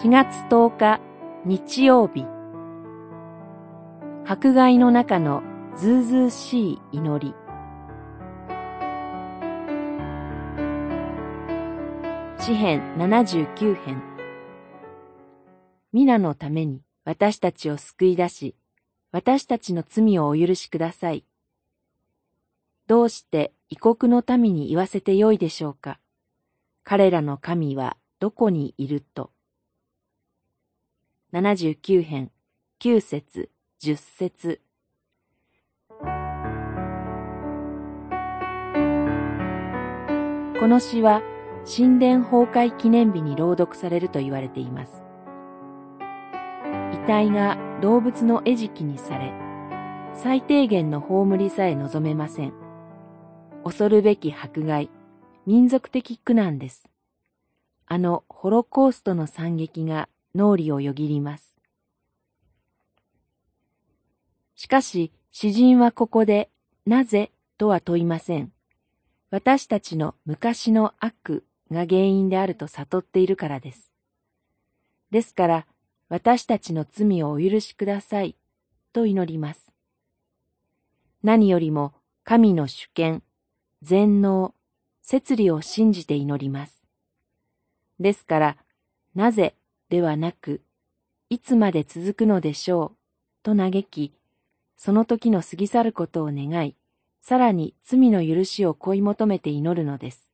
4月10日日曜日迫害の中のずうずうしい祈り詩編79編皆のために私たちを救い出し、私たちの罪をお許しください。どうして異国の民に言わせてよいでしょうか。彼らの神はどこにいると。79編、9節、10節。この詩は神殿崩壊記念日に朗読されると言われています。遺体が動物の餌食にされ、最低限の葬りさえ望めません。恐るべき迫害、民族的苦難です。あのホロコーストの惨劇が脳裏をよぎります。しかし、詩人はここで、なぜとは問いません。私たちの昔の悪が原因であると悟っているからです。ですから、私たちの罪をお許しください、と祈ります。何よりも神の主権、全能、摂理を信じて祈ります。ですから、なぜではなく、いつまで続くのでしょう、と嘆き、その時の過ぎ去ることを願い、さらに罪の許しを恋求めて祈るのです。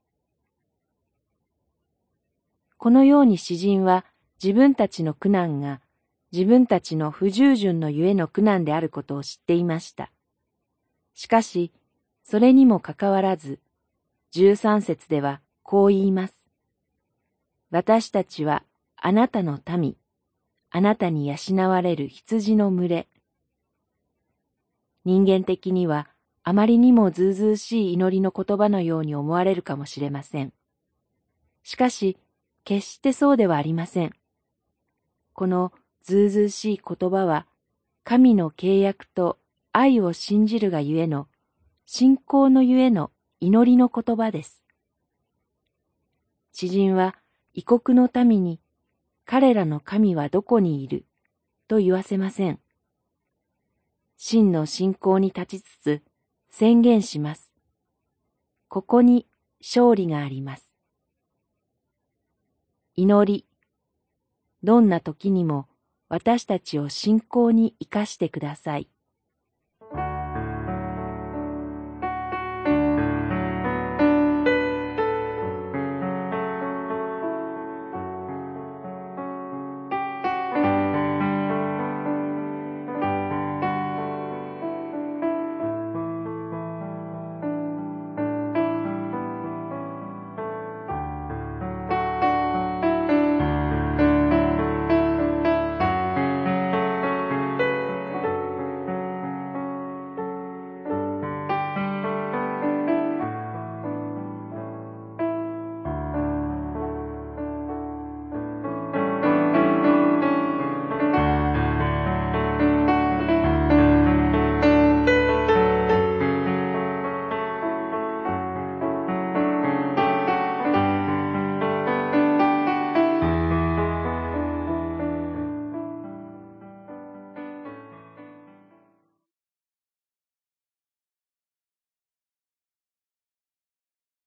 このように詩人は自分たちの苦難が自分たちの不従順のゆえの苦難であることを知っていました。しかし、それにもかかわらず、十三節ではこう言います。私たちはあなたの民、あなたに養われる羊の群れ。人間的にはあまりにもずうずうしい祈りの言葉のように思われるかもしれません。しかし、決してそうではありません。このずうずうしい言葉は、神の契約と愛を信じるがゆえの、信仰のゆえの祈りの言葉です。詩人は異国の民に、彼らの神はどこにいる？と言わせません。真の信仰に立ちつつ宣言します。ここに勝利があります。祈り。どんな時にも私たちを信仰に生かしてください。